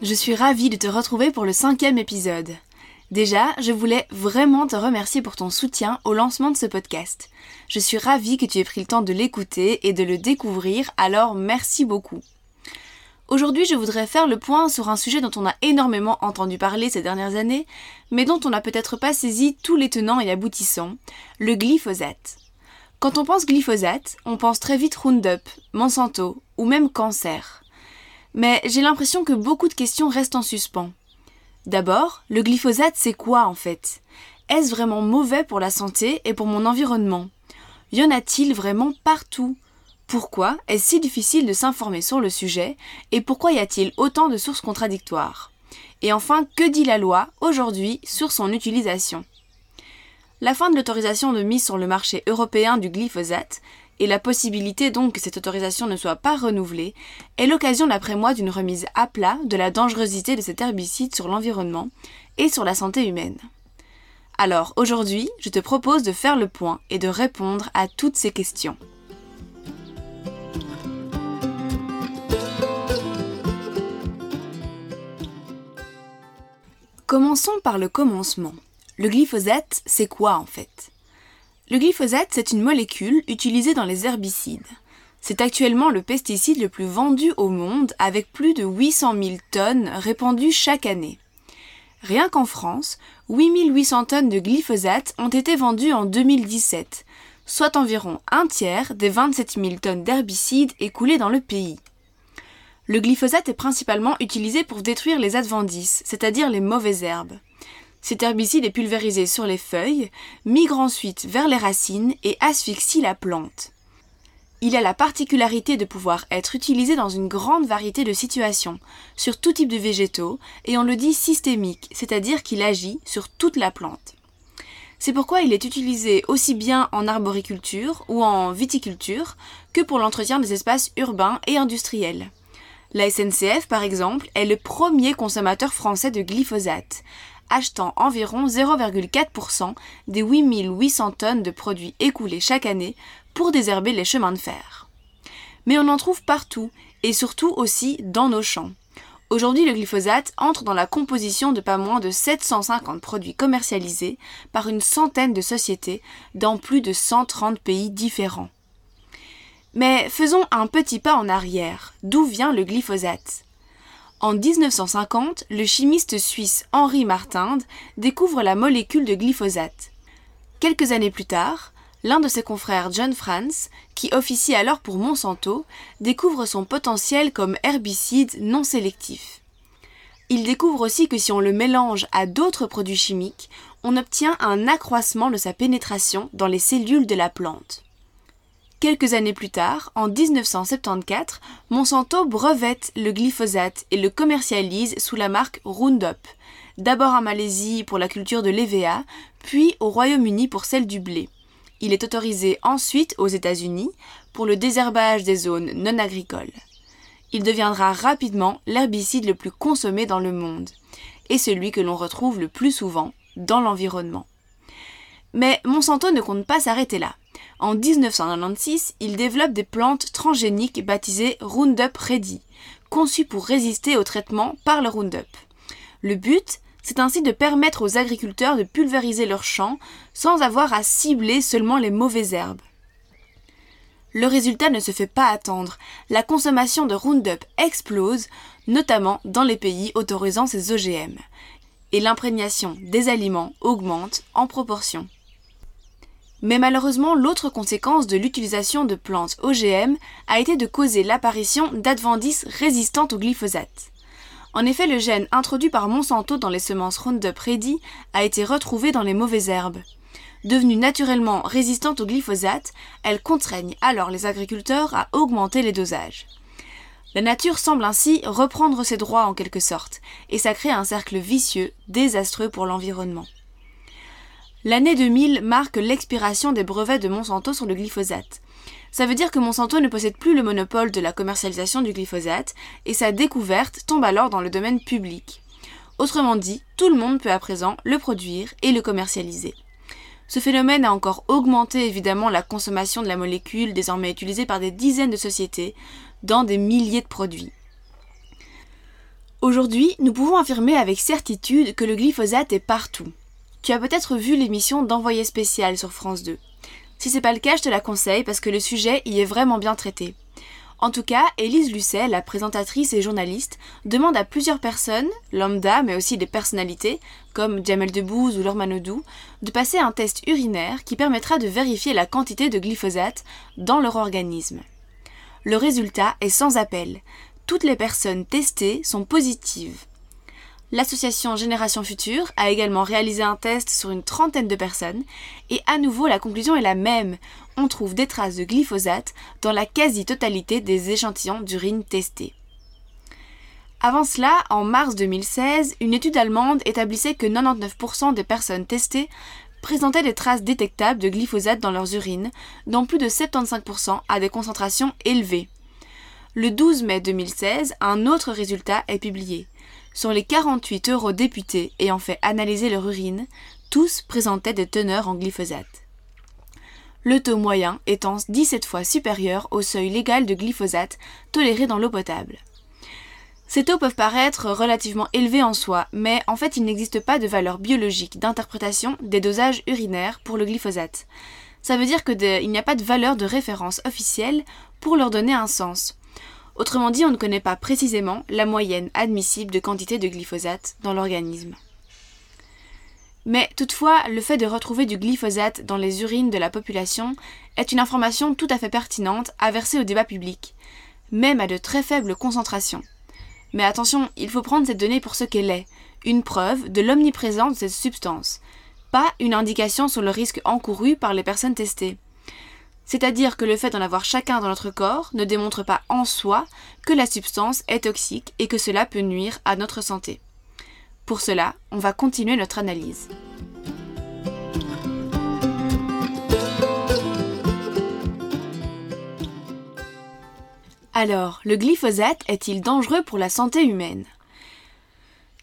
Je suis ravie de te retrouver pour le cinquième épisode. Déjà, je voulais vraiment te remercier pour ton soutien au lancement de ce podcast. Je suis ravie que tu aies pris le temps de l'écouter et de le découvrir, alors merci beaucoup. Aujourd'hui, je voudrais faire le point sur un sujet dont on a énormément entendu parler ces dernières années, mais dont on n'a peut-être pas saisi tous les tenants et aboutissants, le glyphosate. Quand on pense glyphosate, on pense très vite Roundup, Monsanto ou même cancer. Mais j'ai l'impression que beaucoup de questions restent en suspens. D'abord, le glyphosate, c'est quoi en fait? Est-ce vraiment mauvais pour la santé et pour mon environnement? Y en a-t-il vraiment partout? Pourquoi est-ce si difficile de s'informer sur le sujet Et pourquoi y a-t-il autant de sources contradictoires? Et enfin, que dit la loi aujourd'hui sur son utilisation? La fin de l'autorisation de mise sur le marché européen du glyphosate et la possibilité donc que cette autorisation ne soit pas renouvelée est l'occasion d'après moi d'une remise à plat de la dangerosité de cet herbicide sur l'environnement et sur la santé humaine. Alors aujourd'hui, je te propose de faire le point et de répondre à toutes ces questions. Commençons par le commencement. Le glyphosate, c'est quoi en fait? Le glyphosate, c'est une molécule utilisée dans les herbicides. C'est actuellement le pesticide le plus vendu au monde avec plus de 800 000 tonnes répandues chaque année. Rien qu'en France, 8800 tonnes de glyphosate ont été vendues en 2017, soit environ un tiers des 27 000 tonnes d'herbicides écoulées dans le pays. Le glyphosate est principalement utilisé pour détruire les adventices, c'est-à-dire les mauvaises herbes. Cet herbicide est pulvérisé sur les feuilles, migre ensuite vers les racines et asphyxie la plante. Il a la particularité de pouvoir être utilisé dans une grande variété de situations, sur tout type de végétaux, et on le dit systémique, c'est-à-dire qu'il agit sur toute la plante. C'est pourquoi il est utilisé aussi bien en arboriculture ou en viticulture que pour l'entretien des espaces urbains et industriels. La SNCF, par exemple, est le premier consommateur français de glyphosate, achetant environ 0,4% des 8800 tonnes de produits écoulés chaque année pour désherber les chemins de fer. Mais on en trouve partout, et surtout aussi dans nos champs. Aujourd'hui, le glyphosate entre dans la composition de pas moins de 750 produits commercialisés par une centaine de sociétés dans plus de 130 pays différents. Mais faisons un petit pas en arrière. D'où vient le glyphosate? En 1950, le chimiste suisse Henri Martinde découvre la molécule de glyphosate. Quelques années plus tard, l'un de ses confrères John Franz, qui officie alors pour Monsanto, découvre son potentiel comme herbicide non sélectif. Il découvre aussi que si on le mélange à d'autres produits chimiques, on obtient un accroissement de sa pénétration dans les cellules de la plante. Quelques années plus tard, en 1974, Monsanto brevette le glyphosate et le commercialise sous la marque Roundup, d'abord en Malaisie pour la culture de l'EVA, puis au Royaume-Uni pour celle du blé. Il est autorisé ensuite aux États-Unis pour le désherbage des zones non agricoles. Il deviendra rapidement l'herbicide le plus consommé dans le monde, et celui que l'on retrouve le plus souvent dans l'environnement. Mais Monsanto ne compte pas s'arrêter là. En 1996, il développe des plantes transgéniques baptisées Roundup Ready, conçu pour résister au traitement par le Roundup. Le but, c'est ainsi de permettre aux agriculteurs de pulvériser leurs champs sans avoir à cibler seulement les mauvaises herbes. Le résultat ne se fait pas attendre. La consommation de Roundup explose, notamment dans les pays autorisant ces OGM. Et l'imprégnation des aliments augmente en proportion. Mais malheureusement, l'autre conséquence de l'utilisation de plantes OGM a été de causer l'apparition d'adventices résistantes au glyphosate. En effet, le gène introduit par Monsanto dans les semences Roundup Ready a été retrouvé dans les mauvaises herbes. Devenues naturellement résistantes au glyphosate, elles contraignent alors les agriculteurs à augmenter les dosages. La nature semble ainsi reprendre ses droits en quelque sorte, et ça crée un cercle vicieux, désastreux pour l'environnement. L'année 2000 marque l'expiration des brevets de Monsanto sur le glyphosate. Ça veut dire que Monsanto ne possède plus le monopole de la commercialisation du glyphosate et sa découverte tombe alors dans le domaine public. Autrement dit, tout le monde peut à présent le produire et le commercialiser. Ce phénomène a encore augmenté évidemment la consommation de la molécule désormais utilisée par des dizaines de sociétés dans des milliers de produits. Aujourd'hui, nous pouvons affirmer avec certitude que le glyphosate est partout. Tu as peut-être vu l'émission d'Envoyé spécial sur France 2. Si c'est pas le cas, je te la conseille parce que le sujet y est vraiment bien traité. En tout cas, Élise Lucet, la présentatrice et journaliste, demande à plusieurs personnes, lambda mais aussi des personnalités, comme Jamel Debbouze ou Laure de passer un test urinaire qui permettra de vérifier la quantité de glyphosate dans leur organisme. Le résultat est sans appel. Toutes les personnes testées sont positives. L'association Génération Future a également réalisé un test sur une trentaine de personnes et à nouveau la conclusion est la même. On trouve des traces de glyphosate dans la quasi-totalité des échantillons d'urine testés. Avant cela, en mars 2016, une étude allemande établissait que 99% des personnes testées présentaient des traces détectables de glyphosate dans leurs urines, dont plus de 75% à des concentrations élevées. Le 12 mai 2016, un autre résultat est publié. Sur les 48 eurodéputés ayant fait analyser leur urine, tous présentaient des teneurs en glyphosate. Le taux moyen étant 17 fois supérieur au seuil légal de glyphosate toléré dans l'eau potable. Ces taux peuvent paraître relativement élevés en soi, mais en fait il n'existe pas de valeur biologique d'interprétation des dosages urinaires pour le glyphosate. Ça veut dire qu'il n'y a pas de valeur de référence officielle pour leur donner un sens. Autrement dit, on ne connaît pas précisément la moyenne admissible de quantité de glyphosate dans l'organisme. Mais toutefois, le fait de retrouver du glyphosate dans les urines de la population est une information tout à fait pertinente à verser au débat public, même à de très faibles concentrations. Mais attention, il faut prendre cette donnée pour ce qu'elle est, une preuve de l'omniprésence de cette substance, pas une indication sur le risque encouru par les personnes testées. C'est-à-dire que le fait d'en avoir chacun dans notre corps ne démontre pas en soi que la substance est toxique et que cela peut nuire à notre santé. Pour cela, on va continuer notre analyse. Alors, le glyphosate est-il dangereux pour la santé humaine?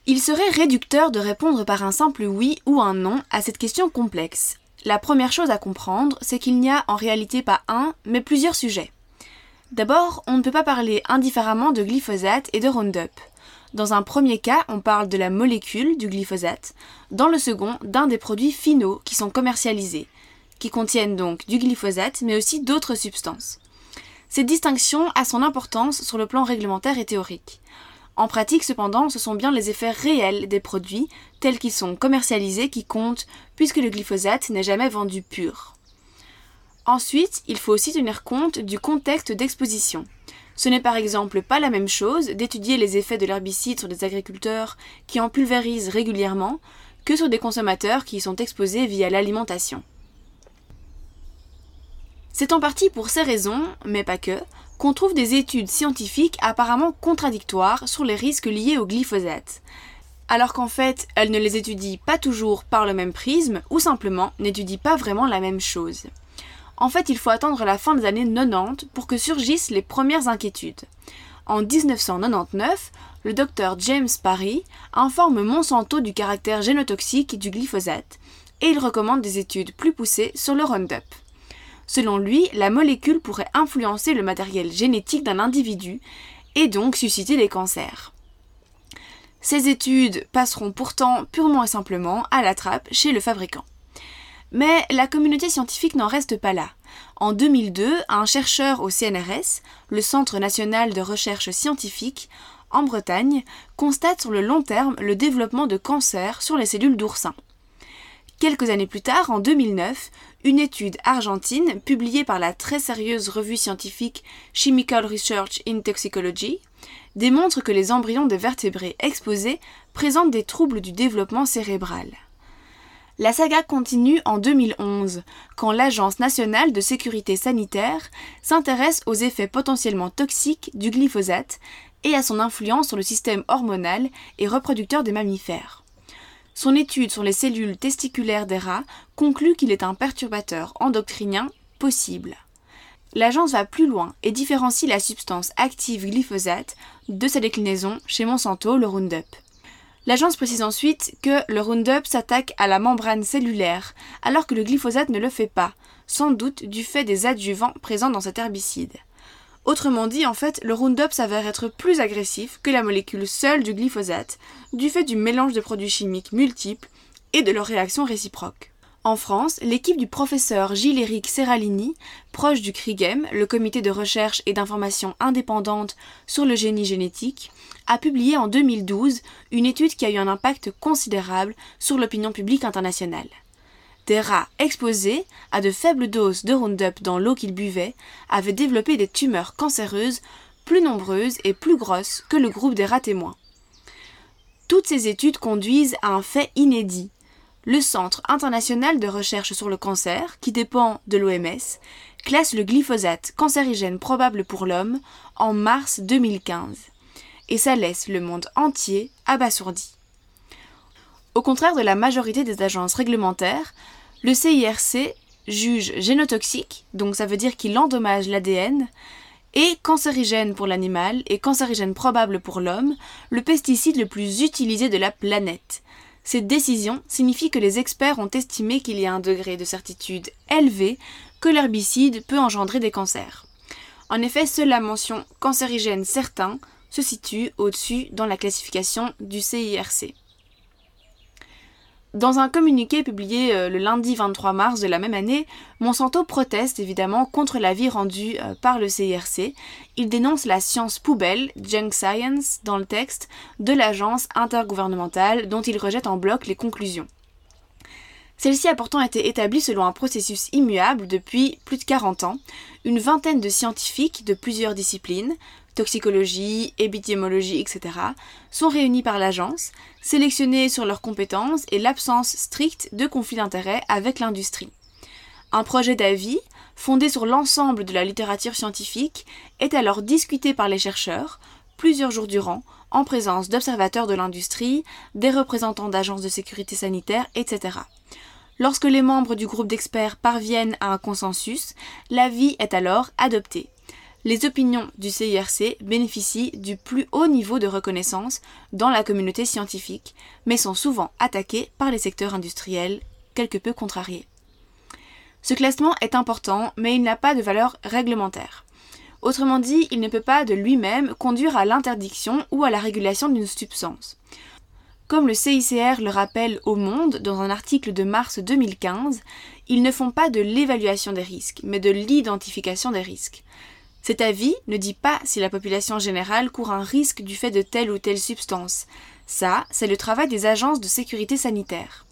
Il serait réducteur de répondre par un simple oui ou un non à cette question complexe, la première chose à comprendre, c'est qu'il n'y a en réalité pas un, mais plusieurs sujets. D'abord, on ne peut pas parler indifféremment de glyphosate et de Roundup. Dans un premier cas, on parle de la molécule du glyphosate, dans le second, d'un des produits finaux qui sont commercialisés, qui contiennent donc du glyphosate, mais aussi d'autres substances. Cette distinction a son importance sur le plan réglementaire et théorique. En pratique, cependant, ce sont bien les effets réels des produits, tels qu'ils sont commercialisés, qui comptent, puisque le glyphosate n'est jamais vendu pur. Ensuite, il faut aussi tenir compte du contexte d'exposition. Ce n'est par exemple pas la même chose d'étudier les effets de l'herbicide sur des agriculteurs qui en pulvérisent régulièrement que sur des consommateurs qui y sont exposés via l'alimentation. C'est en partie pour ces raisons, mais pas que, qu'on trouve des études scientifiques apparemment contradictoires sur les risques liés au glyphosate, alors qu'en fait elles ne les étudient pas toujours par le même prisme ou simplement n'étudient pas vraiment la même chose. En fait, il faut attendre la fin des années 90 pour que surgissent les premières inquiétudes. En 1999, le docteur James Parry informe Monsanto du caractère génotoxique du glyphosate et il recommande des études plus poussées sur le Roundup. Selon lui, la molécule pourrait influencer le matériel génétique d'un individu et donc susciter des cancers. Ces études passeront pourtant purement et simplement à la trappe chez le fabricant. Mais la communauté scientifique n'en reste pas là. En 2002, un chercheur au CNRS, le Centre national de recherche scientifique, en Bretagne, constate sur le long terme le développement de cancers sur les cellules d'oursin. Quelques années plus tard, en 2009, une étude argentine publiée par la très sérieuse revue scientifique Chemical Research in Toxicology démontre que les embryons de vertébrés exposés présentent des troubles du développement cérébral. La saga continue en 2011, quand l'Agence nationale de sécurité sanitaire s'intéresse aux effets potentiellement toxiques du glyphosate et à son influence sur le système hormonal et reproducteur des mammifères. Son étude sur les cellules testiculaires des rats conclut qu'il est un perturbateur endocrinien possible. L'agence va plus loin et différencie la substance active glyphosate de sa déclinaison chez Monsanto, le Roundup. L'agence précise ensuite que le Roundup s'attaque à la membrane cellulaire, alors que le glyphosate ne le fait pas, sans doute du fait des adjuvants présents dans cet herbicide. Autrement dit, en fait, le Roundup s'avère être plus agressif que la molécule seule du glyphosate, du fait du mélange de produits chimiques multiples et de leurs réactions réciproques. En France, l'équipe du professeur Gilles-Éric Serralini, proche du CRIGEM, le comité de recherche et d'information indépendante sur le génie génétique, a publié en 2012 une étude qui a eu un impact considérable sur l'opinion publique internationale. Des rats exposés à de faibles doses de Roundup dans l'eau qu'ils buvaient avaient développé des tumeurs cancéreuses plus nombreuses et plus grosses que le groupe des rats témoins. Toutes ces études conduisent à un fait inédit le Centre international de recherche sur le cancer, qui dépend de l'OMS, classe le glyphosate cancérigène probable pour l'homme en mars 2015. Et ça laisse le monde entier abasourdi. Au contraire de la majorité des agences réglementaires, le CIRC juge génotoxique, donc ça veut dire qu'il endommage l'ADN, et cancérigène pour l'animal et cancérigène probable pour l'homme, le pesticide le plus utilisé de la planète, cette décision signifie que les experts ont estimé qu'il y a un degré de certitude élevé que l'herbicide peut engendrer des cancers. En effet, seule la mention cancérigène certain se situe au-dessus dans la classification du CIRC. Dans un communiqué publié euh, le lundi 23 mars de la même année, Monsanto proteste évidemment contre l'avis rendu euh, par le CIRC. Il dénonce la science poubelle, junk science, dans le texte de l'agence intergouvernementale dont il rejette en bloc les conclusions. Celle-ci a pourtant été établie selon un processus immuable depuis plus de 40 ans. Une vingtaine de scientifiques de plusieurs disciplines, toxicologie, épidémiologie, etc., sont réunis par l'agence, sélectionnés sur leurs compétences et l'absence stricte de conflit d'intérêts avec l'industrie. Un projet d'avis, fondé sur l'ensemble de la littérature scientifique, est alors discuté par les chercheurs, plusieurs jours durant, en présence d'observateurs de l'industrie, des représentants d'agences de sécurité sanitaire, etc. Lorsque les membres du groupe d'experts parviennent à un consensus, l'avis est alors adopté. Les opinions du CIRC bénéficient du plus haut niveau de reconnaissance dans la communauté scientifique, mais sont souvent attaquées par les secteurs industriels quelque peu contrariés. Ce classement est important, mais il n'a pas de valeur réglementaire. Autrement dit, il ne peut pas de lui-même conduire à l'interdiction ou à la régulation d'une substance. Comme le CICR le rappelle au Monde dans un article de mars 2015, ils ne font pas de l'évaluation des risques, mais de l'identification des risques. Cet avis ne dit pas si la population générale court un risque du fait de telle ou telle substance. Ça, c'est le travail des agences de sécurité sanitaire.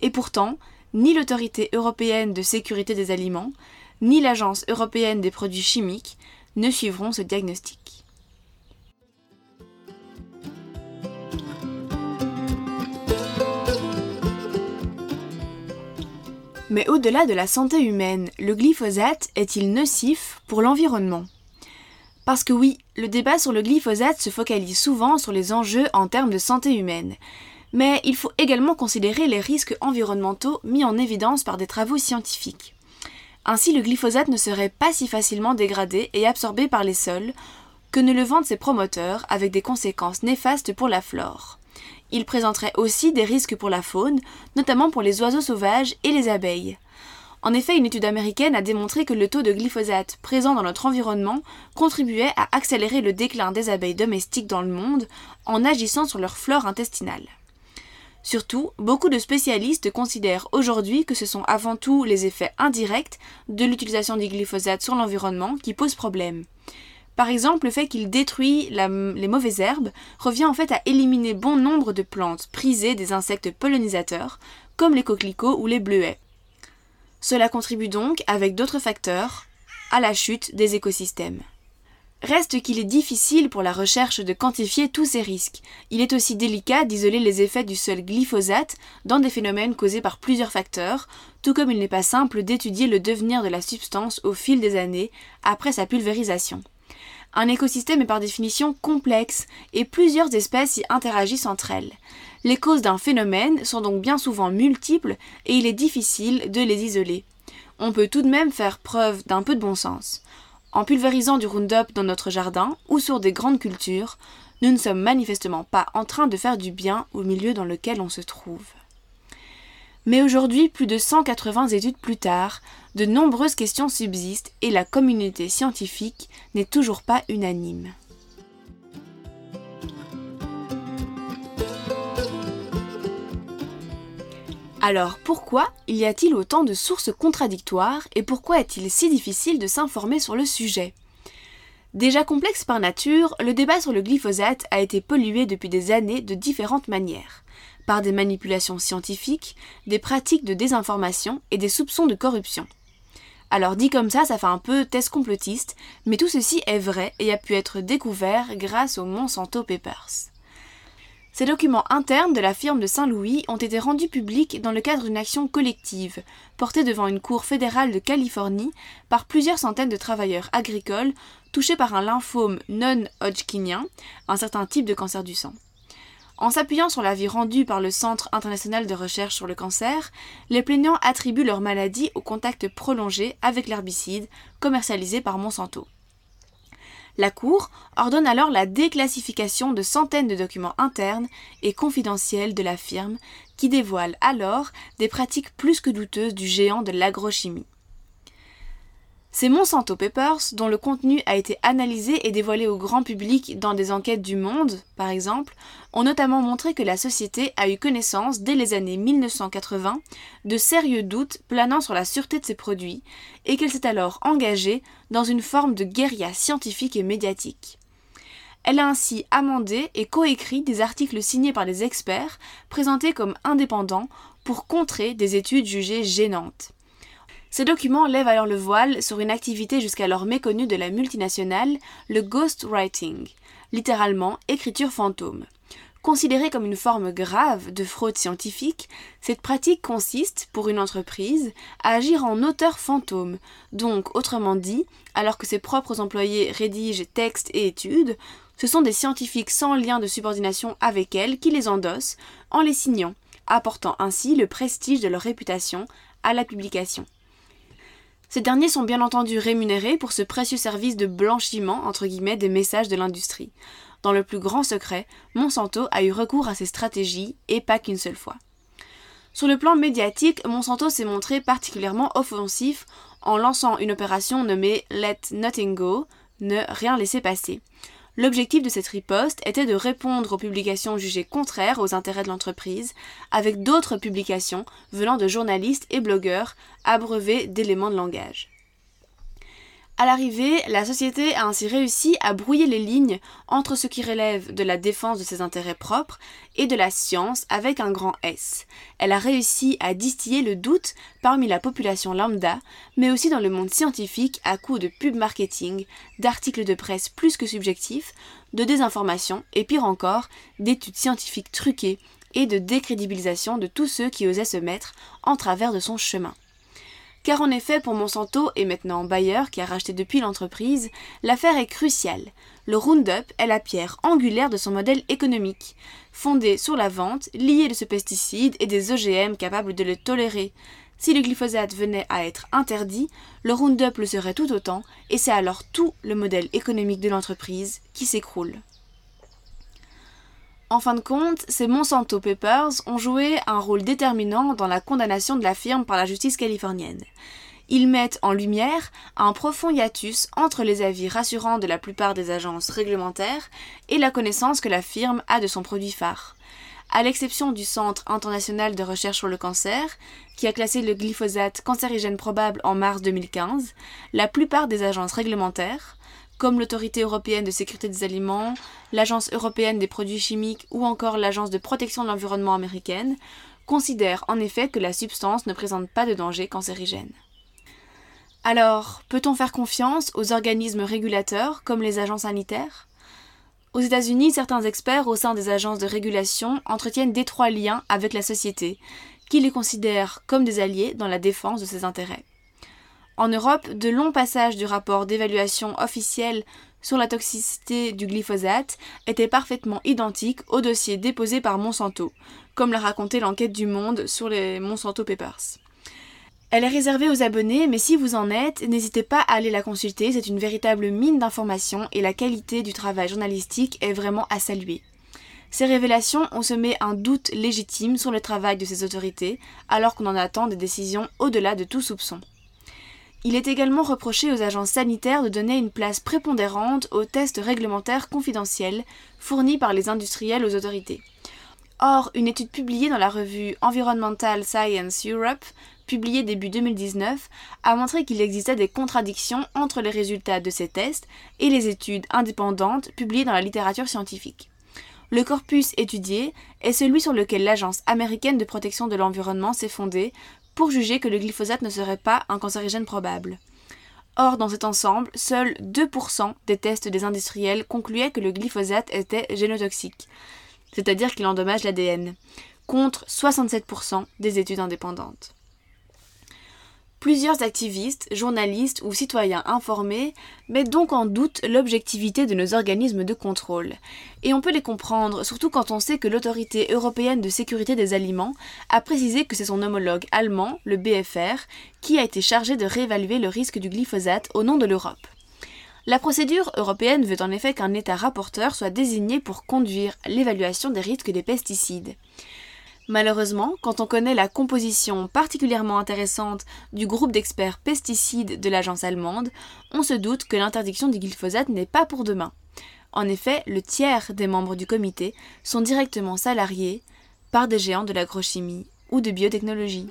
Et pourtant, ni l'autorité européenne de sécurité des aliments, ni l'agence européenne des produits chimiques ne suivront ce diagnostic. Mais au-delà de la santé humaine, le glyphosate est-il nocif pour l'environnement? Parce que oui, le débat sur le glyphosate se focalise souvent sur les enjeux en termes de santé humaine. Mais il faut également considérer les risques environnementaux mis en évidence par des travaux scientifiques. Ainsi, le glyphosate ne serait pas si facilement dégradé et absorbé par les sols que ne le vendent ses promoteurs avec des conséquences néfastes pour la flore. Il présenterait aussi des risques pour la faune, notamment pour les oiseaux sauvages et les abeilles. En effet, une étude américaine a démontré que le taux de glyphosate présent dans notre environnement contribuait à accélérer le déclin des abeilles domestiques dans le monde en agissant sur leur flore intestinale. Surtout, beaucoup de spécialistes considèrent aujourd'hui que ce sont avant tout les effets indirects de l'utilisation du glyphosate sur l'environnement qui posent problème. Par exemple, le fait qu'il détruit les mauvaises herbes revient en fait à éliminer bon nombre de plantes prisées des insectes pollinisateurs, comme les coquelicots ou les bleuets. Cela contribue donc, avec d'autres facteurs, à la chute des écosystèmes. Reste qu'il est difficile pour la recherche de quantifier tous ces risques. Il est aussi délicat d'isoler les effets du seul glyphosate dans des phénomènes causés par plusieurs facteurs, tout comme il n'est pas simple d'étudier le devenir de la substance au fil des années après sa pulvérisation. Un écosystème est par définition complexe et plusieurs espèces y interagissent entre elles. Les causes d'un phénomène sont donc bien souvent multiples et il est difficile de les isoler. On peut tout de même faire preuve d'un peu de bon sens. En pulvérisant du Roundup dans notre jardin ou sur des grandes cultures, nous ne sommes manifestement pas en train de faire du bien au milieu dans lequel on se trouve. Mais aujourd'hui, plus de 180 études plus tard, de nombreuses questions subsistent et la communauté scientifique n'est toujours pas unanime. Alors pourquoi y a-t-il autant de sources contradictoires et pourquoi est-il si difficile de s'informer sur le sujet? Déjà complexe par nature, le débat sur le glyphosate a été pollué depuis des années de différentes manières, par des manipulations scientifiques, des pratiques de désinformation et des soupçons de corruption. Alors dit comme ça, ça fait un peu test complotiste, mais tout ceci est vrai et a pu être découvert grâce aux Monsanto Papers. Ces documents internes de la firme de Saint-Louis ont été rendus publics dans le cadre d'une action collective, portée devant une cour fédérale de Californie par plusieurs centaines de travailleurs agricoles touchés par un lymphome non-hodgkinien, un certain type de cancer du sang. En s'appuyant sur l'avis rendu par le Centre international de recherche sur le cancer, les plaignants attribuent leur maladie au contact prolongé avec l'herbicide commercialisé par Monsanto. La Cour ordonne alors la déclassification de centaines de documents internes et confidentiels de la firme qui dévoilent alors des pratiques plus que douteuses du géant de l'agrochimie. Ces Monsanto Papers, dont le contenu a été analysé et dévoilé au grand public dans des enquêtes du Monde, par exemple, ont notamment montré que la société a eu connaissance dès les années 1980 de sérieux doutes planant sur la sûreté de ses produits et qu'elle s'est alors engagée dans une forme de guérilla scientifique et médiatique. Elle a ainsi amendé et coécrit des articles signés par des experts présentés comme indépendants pour contrer des études jugées gênantes. Ces documents lèvent alors le voile sur une activité jusqu'alors méconnue de la multinationale, le ghostwriting, littéralement écriture fantôme. Considérée comme une forme grave de fraude scientifique, cette pratique consiste, pour une entreprise, à agir en auteur fantôme, donc autrement dit, alors que ses propres employés rédigent textes et études, ce sont des scientifiques sans lien de subordination avec elle qui les endossent en les signant, apportant ainsi le prestige de leur réputation à la publication. Ces derniers sont bien entendu rémunérés pour ce précieux service de blanchiment entre guillemets des messages de l'industrie. Dans le plus grand secret, Monsanto a eu recours à ces stratégies et pas qu'une seule fois. Sur le plan médiatique, Monsanto s'est montré particulièrement offensif en lançant une opération nommée Let Nothing Go, ne rien laisser passer. L'objectif de cette riposte était de répondre aux publications jugées contraires aux intérêts de l'entreprise, avec d'autres publications venant de journalistes et blogueurs abreuvés d'éléments de langage. À l'arrivée, la société a ainsi réussi à brouiller les lignes entre ce qui relève de la défense de ses intérêts propres et de la science avec un grand S. Elle a réussi à distiller le doute parmi la population lambda, mais aussi dans le monde scientifique à coups de pub marketing, d'articles de presse plus que subjectifs, de désinformation et pire encore, d'études scientifiques truquées et de décrédibilisation de tous ceux qui osaient se mettre en travers de son chemin. Car en effet, pour Monsanto et maintenant Bayer, qui a racheté depuis l'entreprise, l'affaire est cruciale. Le Roundup est la pierre angulaire de son modèle économique, fondé sur la vente, liée de ce pesticide et des OGM capables de le tolérer. Si le glyphosate venait à être interdit, le Roundup le serait tout autant, et c'est alors tout le modèle économique de l'entreprise qui s'écroule. En fin de compte, ces Monsanto Papers ont joué un rôle déterminant dans la condamnation de la firme par la justice californienne. Ils mettent en lumière un profond hiatus entre les avis rassurants de la plupart des agences réglementaires et la connaissance que la firme a de son produit phare. À l'exception du Centre international de recherche sur le cancer, qui a classé le glyphosate cancérigène probable en mars 2015, la plupart des agences réglementaires, comme l'Autorité européenne de sécurité des aliments, l'Agence européenne des produits chimiques ou encore l'Agence de protection de l'environnement américaine, considèrent en effet que la substance ne présente pas de danger cancérigène. Alors, peut-on faire confiance aux organismes régulateurs comme les agents sanitaires? Aux États-Unis, certains experts au sein des agences de régulation entretiennent d'étroits liens avec la société, qui les considèrent comme des alliés dans la défense de ses intérêts. En Europe, de longs passages du rapport d'évaluation officiel sur la toxicité du glyphosate étaient parfaitement identiques au dossier déposé par Monsanto, comme l'a raconté l'enquête du Monde sur les Monsanto Papers. Elle est réservée aux abonnés, mais si vous en êtes, n'hésitez pas à aller la consulter, c'est une véritable mine d'informations et la qualité du travail journalistique est vraiment à saluer. Ces révélations ont semé un doute légitime sur le travail de ces autorités, alors qu'on en attend des décisions au-delà de tout soupçon. Il est également reproché aux agences sanitaires de donner une place prépondérante aux tests réglementaires confidentiels fournis par les industriels aux autorités. Or, une étude publiée dans la revue Environmental Science Europe publié début 2019, a montré qu'il existait des contradictions entre les résultats de ces tests et les études indépendantes publiées dans la littérature scientifique. Le corpus étudié est celui sur lequel l'Agence américaine de protection de l'environnement s'est fondée pour juger que le glyphosate ne serait pas un cancérigène probable. Or, dans cet ensemble, seuls 2% des tests des industriels concluaient que le glyphosate était génotoxique, c'est-à-dire qu'il endommage l'ADN, contre 67% des études indépendantes. Plusieurs activistes, journalistes ou citoyens informés mettent donc en doute l'objectivité de nos organismes de contrôle. Et on peut les comprendre, surtout quand on sait que l'autorité européenne de sécurité des aliments a précisé que c'est son homologue allemand, le BFR, qui a été chargé de réévaluer le risque du glyphosate au nom de l'Europe. La procédure européenne veut en effet qu'un État rapporteur soit désigné pour conduire l'évaluation des risques des pesticides. Malheureusement, quand on connaît la composition particulièrement intéressante du groupe d'experts pesticides de l'agence allemande, on se doute que l'interdiction du glyphosate n'est pas pour demain. En effet, le tiers des membres du comité sont directement salariés par des géants de l'agrochimie ou de biotechnologie.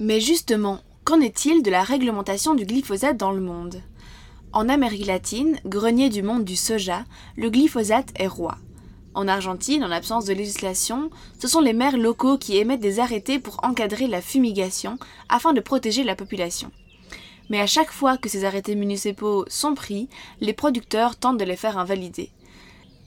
Mais justement, qu'en est-il de la réglementation du glyphosate dans le monde? En Amérique latine, grenier du monde du soja, le glyphosate est roi. En Argentine, en absence de législation, ce sont les maires locaux qui émettent des arrêtés pour encadrer la fumigation afin de protéger la population. Mais à chaque fois que ces arrêtés municipaux sont pris, les producteurs tentent de les faire invalider.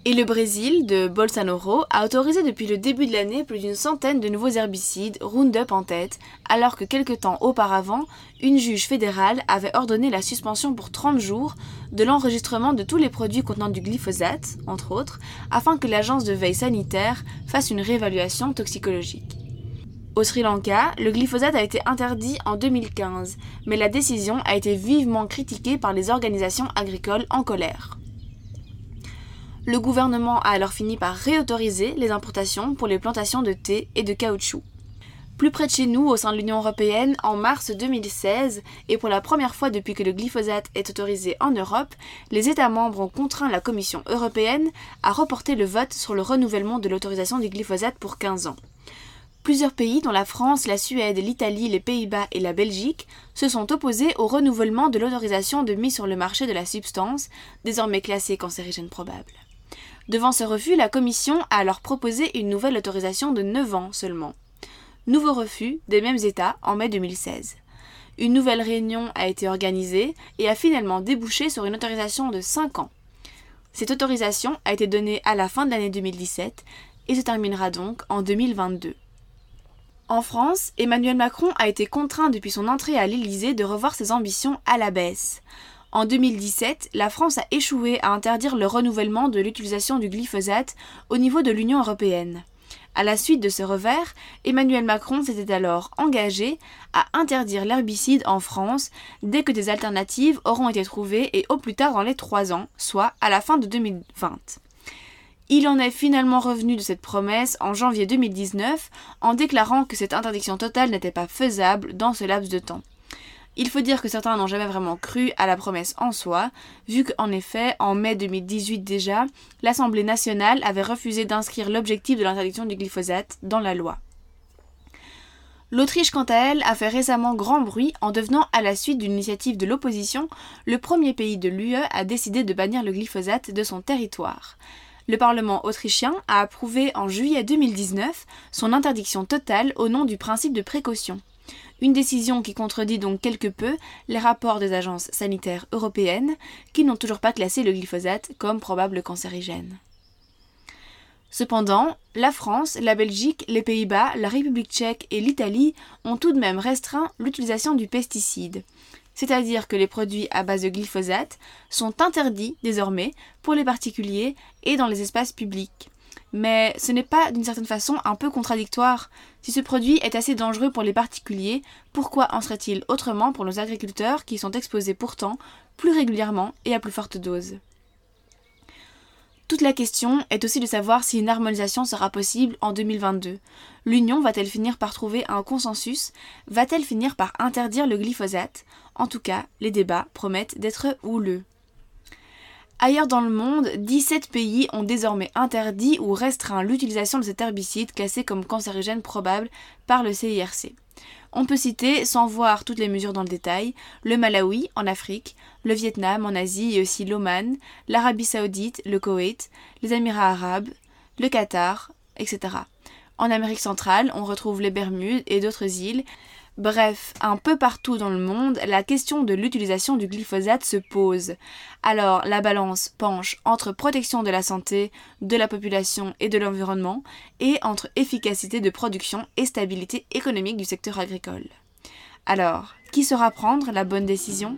Et le Brésil, de Bolsonaro, a autorisé depuis le début de l'année plus d'une centaine de nouveaux herbicides, Roundup en tête, alors que quelque temps auparavant, une juge fédérale avait ordonné la suspension pour 30 jours de l'enregistrement de tous les produits contenant du glyphosate, entre autres, afin que l'agence de veille sanitaire fasse une réévaluation toxicologique. Au Sri Lanka, le glyphosate a été interdit en 2015, mais la décision a été vivement critiquée par les organisations agricoles en colère. Le gouvernement a alors fini par réautoriser les importations pour les plantations de thé et de caoutchouc. Plus près de chez nous, au sein de l'Union européenne, en mars 2016, et pour la première fois depuis que le glyphosate est autorisé en Europe, les États membres ont contraint la Commission européenne à reporter le vote sur le renouvellement de l'autorisation du glyphosate pour 15 ans. Plusieurs pays, dont la France, la Suède, l'Italie, les Pays-Bas et la Belgique, se sont opposés au renouvellement de l'autorisation de mise sur le marché de la substance, désormais classée cancérigène probable. Devant ce refus, la Commission a alors proposé une nouvelle autorisation de 9 ans seulement. Nouveau refus des mêmes États en mai 2016. Une nouvelle réunion a été organisée et a finalement débouché sur une autorisation de 5 ans. Cette autorisation a été donnée à la fin de l'année 2017 et se terminera donc en 2022. En France, Emmanuel Macron a été contraint depuis son entrée à l'Élysée de revoir ses ambitions à la baisse. En 2017, la France a échoué à interdire le renouvellement de l'utilisation du glyphosate au niveau de l'Union européenne. À la suite de ce revers, Emmanuel Macron s'était alors engagé à interdire l'herbicide en France dès que des alternatives auront été trouvées et au plus tard dans les trois ans, soit à la fin de 2020. Il en est finalement revenu de cette promesse en janvier 2019 en déclarant que cette interdiction totale n'était pas faisable dans ce laps de temps. Il faut dire que certains n'ont jamais vraiment cru à la promesse en soi, vu qu'en effet, en mai 2018 déjà, l'Assemblée nationale avait refusé d'inscrire l'objectif de l'interdiction du glyphosate dans la loi. L'Autriche, quant à elle, a fait récemment grand bruit en devenant, à la suite d'une initiative de l'opposition, le premier pays de l'UE à décider de bannir le glyphosate de son territoire. Le Parlement autrichien a approuvé en juillet 2019 son interdiction totale au nom du principe de précaution. Une décision qui contredit donc quelque peu les rapports des agences sanitaires européennes qui n'ont toujours pas classé le glyphosate comme probable cancérigène. Cependant, la France, la Belgique, les Pays-Bas, la République tchèque et l'Italie ont tout de même restreint l'utilisation du pesticide. C'est-à-dire que les produits à base de glyphosate sont interdits désormais pour les particuliers et dans les espaces publics. Mais ce n'est pas d'une certaine façon un peu contradictoire Si ce produit est assez dangereux pour les particuliers, pourquoi en serait-il autrement pour nos agriculteurs qui sont exposés pourtant plus régulièrement et à plus forte dose? Toute la question est aussi de savoir si une harmonisation sera possible en 2022. L'Union va-t-elle finir par trouver un consensus? Va-t-elle finir par interdire le glyphosate? En tout cas, les débats promettent d'être houleux. Ailleurs dans le monde, 17 pays ont désormais interdit ou restreint l'utilisation de cet herbicide classé comme cancérigène probable par le CIRC. On peut citer, sans voir toutes les mesures dans le détail, le Malawi en Afrique, le Vietnam en Asie et aussi l'Oman, l'Arabie saoudite, le Koweït, les Émirats arabes, le Qatar, etc. En Amérique centrale, on retrouve les Bermudes et d'autres îles, Bref, un peu partout dans le monde, la question de l'utilisation du glyphosate se pose. Alors, la balance penche entre protection de la santé, de la population et de l'environnement, et entre efficacité de production et stabilité économique du secteur agricole. Alors, qui saura prendre la bonne décision?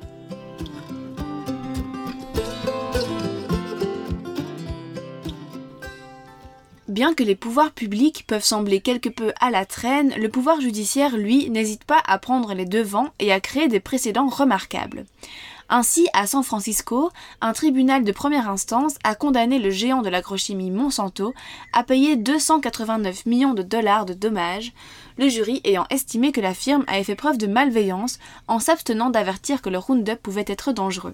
Bien que les pouvoirs publics peuvent sembler quelque peu à la traîne, le pouvoir judiciaire, lui, n'hésite pas à prendre les devants et à créer des précédents remarquables. Ainsi, à San Francisco, un tribunal de première instance a condamné le géant de l'agrochimie Monsanto à payer 289 millions de dollars de dommages, le jury ayant estimé que la firme avait fait preuve de malveillance en s'abstenant d'avertir que le Roundup pouvait être dangereux.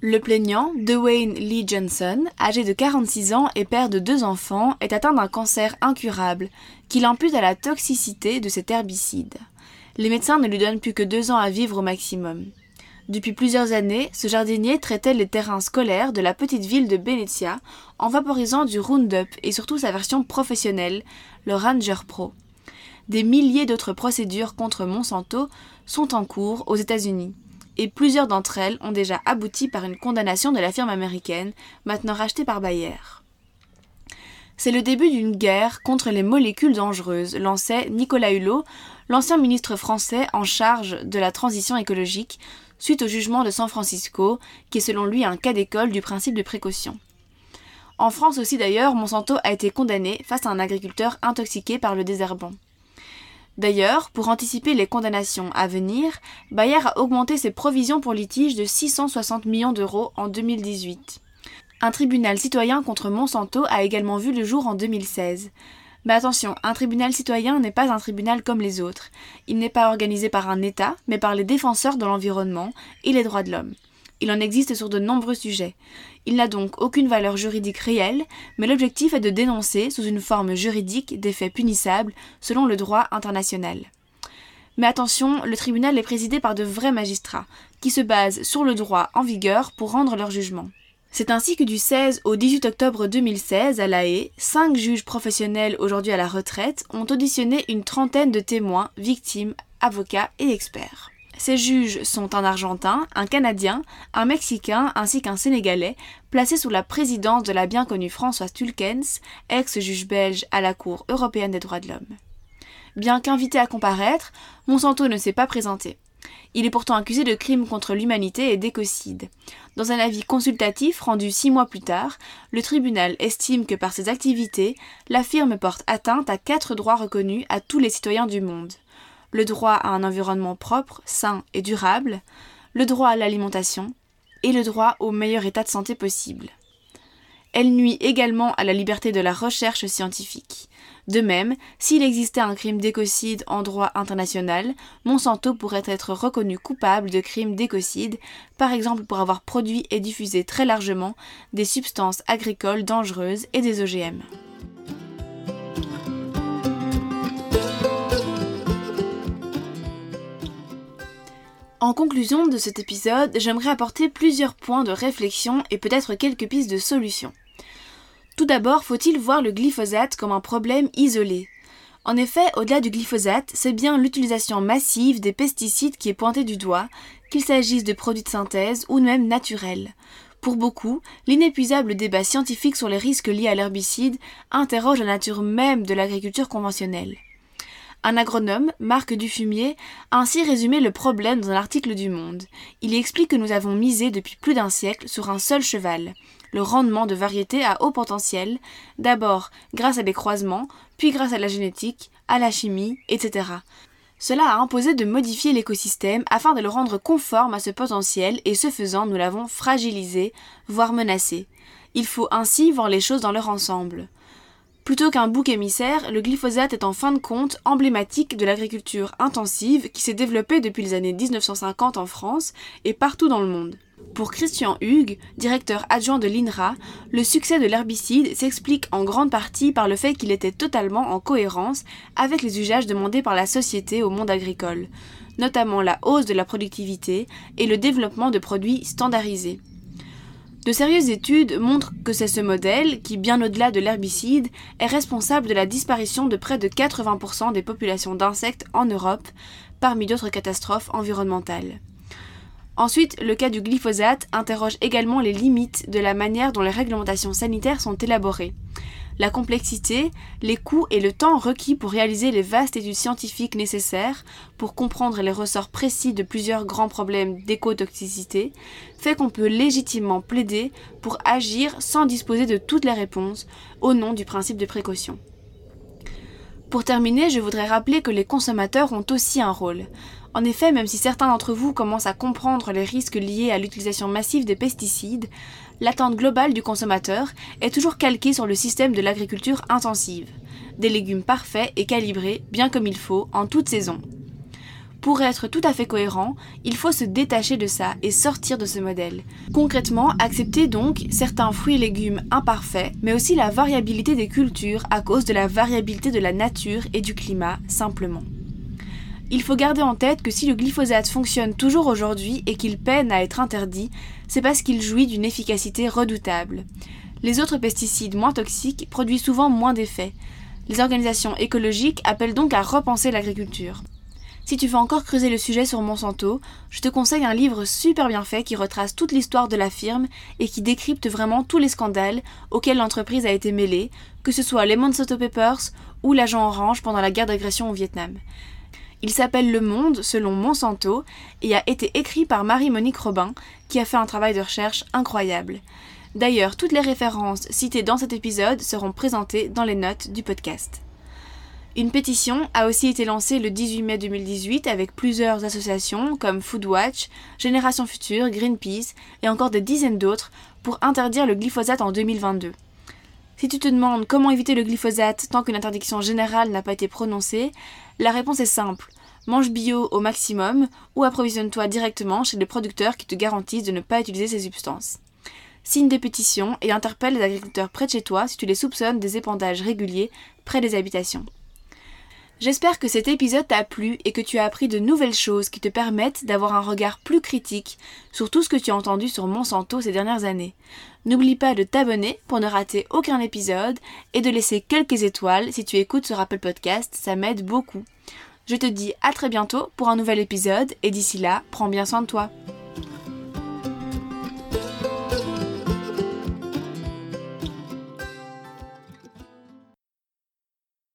Le plaignant, Dwayne Lee Johnson, âgé de 46 ans et père de deux enfants, est atteint d'un cancer incurable, qu'il impute à la toxicité de cet herbicide. Les médecins ne lui donnent plus que deux ans à vivre au maximum. Depuis plusieurs années, ce jardinier traitait les terrains scolaires de la petite ville de Benicia en vaporisant du Roundup et surtout sa version professionnelle, le Ranger Pro. Des milliers d'autres procédures contre Monsanto sont en cours aux États-Unis et plusieurs d'entre elles ont déjà abouti par une condamnation de la firme américaine, maintenant rachetée par Bayer. C'est le début d'une guerre contre les molécules dangereuses, lançait Nicolas Hulot, l'ancien ministre français en charge de la transition écologique, suite au jugement de San Francisco, qui est selon lui un cas d'école du principe de précaution. En France aussi d'ailleurs, Monsanto a été condamné face à un agriculteur intoxiqué par le désherbant. D'ailleurs, pour anticiper les condamnations à venir, Bayer a augmenté ses provisions pour litige de 660 millions d'euros en 2018. Un tribunal citoyen contre Monsanto a également vu le jour en 2016. Mais attention, un tribunal citoyen n'est pas un tribunal comme les autres. Il n'est pas organisé par un État, mais par les défenseurs de l'environnement et les droits de l'homme. Il en existe sur de nombreux sujets. Il n'a donc aucune valeur juridique réelle, mais l'objectif est de dénoncer, sous une forme juridique, des faits punissables selon le droit international. Mais attention, le tribunal est présidé par de vrais magistrats, qui se basent sur le droit en vigueur pour rendre leur jugement. C'est ainsi que du 16 au 18 octobre 2016, à La Haye, cinq juges professionnels aujourd'hui à la retraite ont auditionné une trentaine de témoins, victimes, avocats et experts. Ces juges sont un Argentin, un Canadien, un Mexicain ainsi qu'un Sénégalais, placés sous la présidence de la bien connue Françoise Tulkens, ex-juge belge à la Cour européenne des droits de l'homme. Bien qu'invité à comparaître, Monsanto ne s'est pas présenté. Il est pourtant accusé de crimes contre l'humanité et d'écocide. Dans un avis consultatif rendu six mois plus tard, le tribunal estime que par ses activités, la firme porte atteinte à quatre droits reconnus à tous les citoyens du monde. Le droit à un environnement propre, sain et durable, le droit à l'alimentation et le droit au meilleur état de santé possible. Elle nuit également à la liberté de la recherche scientifique. De même, s'il existait un crime d'écocide en droit international, Monsanto pourrait être reconnu coupable de crimes d'écocide, par exemple pour avoir produit et diffusé très largement des substances agricoles dangereuses et des OGM. En conclusion de cet épisode, j'aimerais apporter plusieurs points de réflexion et peut-être quelques pistes de solutions. Tout d'abord, faut-il voir le glyphosate comme un problème isolé? En effet, au-delà du glyphosate, c'est bien l'utilisation massive des pesticides qui est pointée du doigt, qu'il s'agisse de produits de synthèse ou même naturels. Pour beaucoup, l'inépuisable débat scientifique sur les risques liés à l'herbicide interroge la nature même de l'agriculture conventionnelle. Un agronome, Marc Dufumier, a ainsi résumé le problème dans un article du Monde. Il y explique que nous avons misé depuis plus d'un siècle sur un seul cheval, le rendement de variétés à haut potentiel, d'abord grâce à des croisements, puis grâce à la génétique, à la chimie, etc. Cela a imposé de modifier l'écosystème afin de le rendre conforme à ce potentiel et ce faisant nous l'avons fragilisé, voire menacé. Il faut ainsi voir les choses dans leur ensemble. Plutôt qu'un bouc émissaire, le glyphosate est en fin de compte emblématique de l'agriculture intensive qui s'est développée depuis les années 1950 en France et partout dans le monde. Pour Christian Hugues, directeur adjoint de l'INRA, le succès de l'herbicide s'explique en grande partie par le fait qu'il était totalement en cohérence avec les usages demandés par la société au monde agricole, notamment la hausse de la productivité et le développement de produits standardisés. De sérieuses études montrent que c'est ce modèle qui, bien au-delà de l'herbicide, est responsable de la disparition de près de 80% des populations d'insectes en Europe, parmi d'autres catastrophes environnementales. Ensuite, le cas du glyphosate interroge également les limites de la manière dont les réglementations sanitaires sont élaborées la complexité, les coûts et le temps requis pour réaliser les vastes études scientifiques nécessaires pour comprendre les ressorts précis de plusieurs grands problèmes d'écotoxicité, fait qu'on peut légitimement plaider pour agir sans disposer de toutes les réponses au nom du principe de précaution. Pour terminer, je voudrais rappeler que les consommateurs ont aussi un rôle. En effet, même si certains d'entre vous commencent à comprendre les risques liés à l'utilisation massive des pesticides, l'attente globale du consommateur est toujours calquée sur le système de l'agriculture intensive. Des légumes parfaits et calibrés, bien comme il faut, en toute saison. Pour être tout à fait cohérent, il faut se détacher de ça et sortir de ce modèle. Concrètement, accepter donc certains fruits et légumes imparfaits, mais aussi la variabilité des cultures à cause de la variabilité de la nature et du climat, simplement. Il faut garder en tête que si le glyphosate fonctionne toujours aujourd'hui et qu'il peine à être interdit, c'est parce qu'il jouit d'une efficacité redoutable. Les autres pesticides moins toxiques produisent souvent moins d'effets. Les organisations écologiques appellent donc à repenser l'agriculture. Si tu veux encore creuser le sujet sur Monsanto, je te conseille un livre super bien fait qui retrace toute l'histoire de la firme et qui décrypte vraiment tous les scandales auxquels l'entreprise a été mêlée, que ce soit les Monsanto Papers ou l'agent orange pendant la guerre d'agression au Vietnam. Il s'appelle Le Monde selon Monsanto et a été écrit par Marie-Monique Robin, qui a fait un travail de recherche incroyable. D'ailleurs, toutes les références citées dans cet épisode seront présentées dans les notes du podcast. Une pétition a aussi été lancée le 18 mai 2018 avec plusieurs associations comme Foodwatch, Génération Future, Greenpeace et encore des dizaines d'autres pour interdire le glyphosate en 2022. Si tu te demandes comment éviter le glyphosate tant qu'une interdiction générale n'a pas été prononcée, la réponse est simple. Mange bio au maximum ou approvisionne-toi directement chez les producteurs qui te garantissent de ne pas utiliser ces substances. Signe des pétitions et interpelle les agriculteurs près de chez toi si tu les soupçonnes des épandages réguliers près des habitations. J'espère que cet épisode t'a plu et que tu as appris de nouvelles choses qui te permettent d'avoir un regard plus critique sur tout ce que tu as entendu sur Monsanto ces dernières années. N'oublie pas de t'abonner pour ne rater aucun épisode et de laisser quelques étoiles si tu écoutes ce rappel podcast, ça m'aide beaucoup. Je te dis à très bientôt pour un nouvel épisode et d'ici là, prends bien soin de toi.